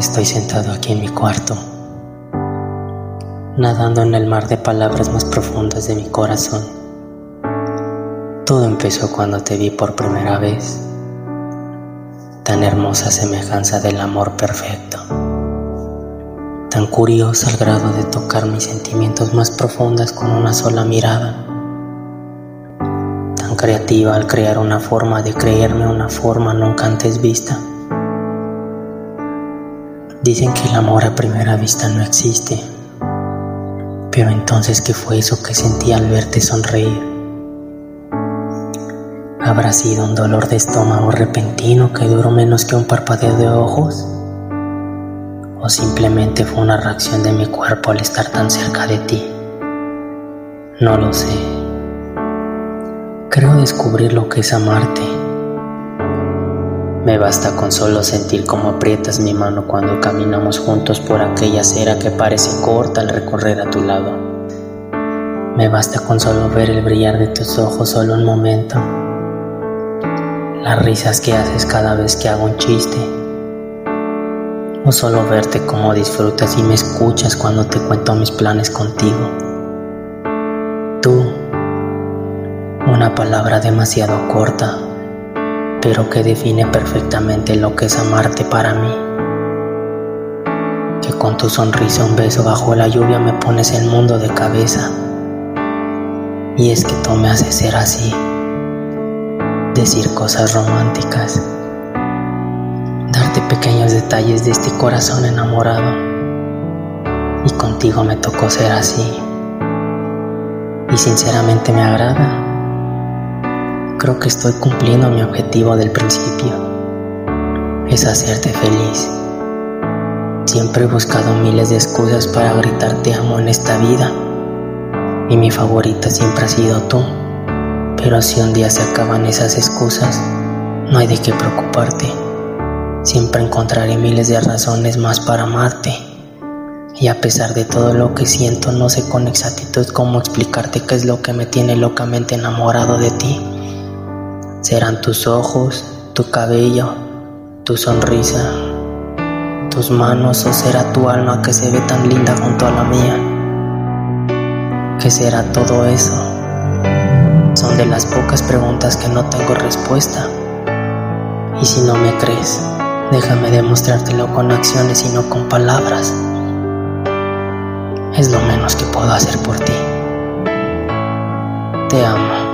Estoy sentado aquí en mi cuarto, nadando en el mar de palabras más profundas de mi corazón. Todo empezó cuando te vi por primera vez, tan hermosa semejanza del amor perfecto, tan curiosa al grado de tocar mis sentimientos más profundas con una sola mirada, tan creativa al crear una forma de creerme una forma nunca antes vista Dicen que el amor a primera vista no existe. Pero entonces, ¿qué fue eso que sentí al verte sonreír? ¿Habrá sido un dolor de estómago repentino que duró menos que un parpadeo de ojos? ¿O simplemente fue una reacción de mi cuerpo al estar tan cerca de ti? No lo sé. Creo descubrir lo que es amarte me basta con solo sentir cómo aprietas mi mano cuando caminamos juntos por aquella acera que parece corta al recorrer a tu lado. Me basta con solo ver el brillar de tus ojos solo un momento. Las risas que haces cada vez que hago un chiste. O solo verte cómo disfrutas y me escuchas cuando te cuento mis planes contigo. Tú, una palabra demasiado corta pero que define perfectamente lo que es amarte para mí. Que con tu sonrisa, un beso bajo la lluvia me pones el mundo de cabeza. Y es que tú me haces ser así, decir cosas románticas, darte pequeños detalles de este corazón enamorado. Y contigo me tocó ser así. Y sinceramente me agrada creo que estoy cumpliendo mi objetivo del principio. Es hacerte feliz. Siempre he buscado miles de excusas para gritar te amo en esta vida. Y mi favorita siempre ha sido tú. Pero si un día se acaban esas excusas, no hay de qué preocuparte. Siempre encontraré miles de razones más para amarte. Y a pesar de todo lo que siento, no sé con exactitud cómo explicarte qué es lo que me tiene locamente enamorado de ti. Serán tus ojos, tu cabello, tu sonrisa, tus manos o será tu alma que se ve tan linda junto a la mía. ¿Qué será todo eso? Son de las pocas preguntas que no tengo respuesta. Y si no me crees, déjame demostrártelo con acciones y no con palabras. Es lo menos que puedo hacer por ti. Te amo.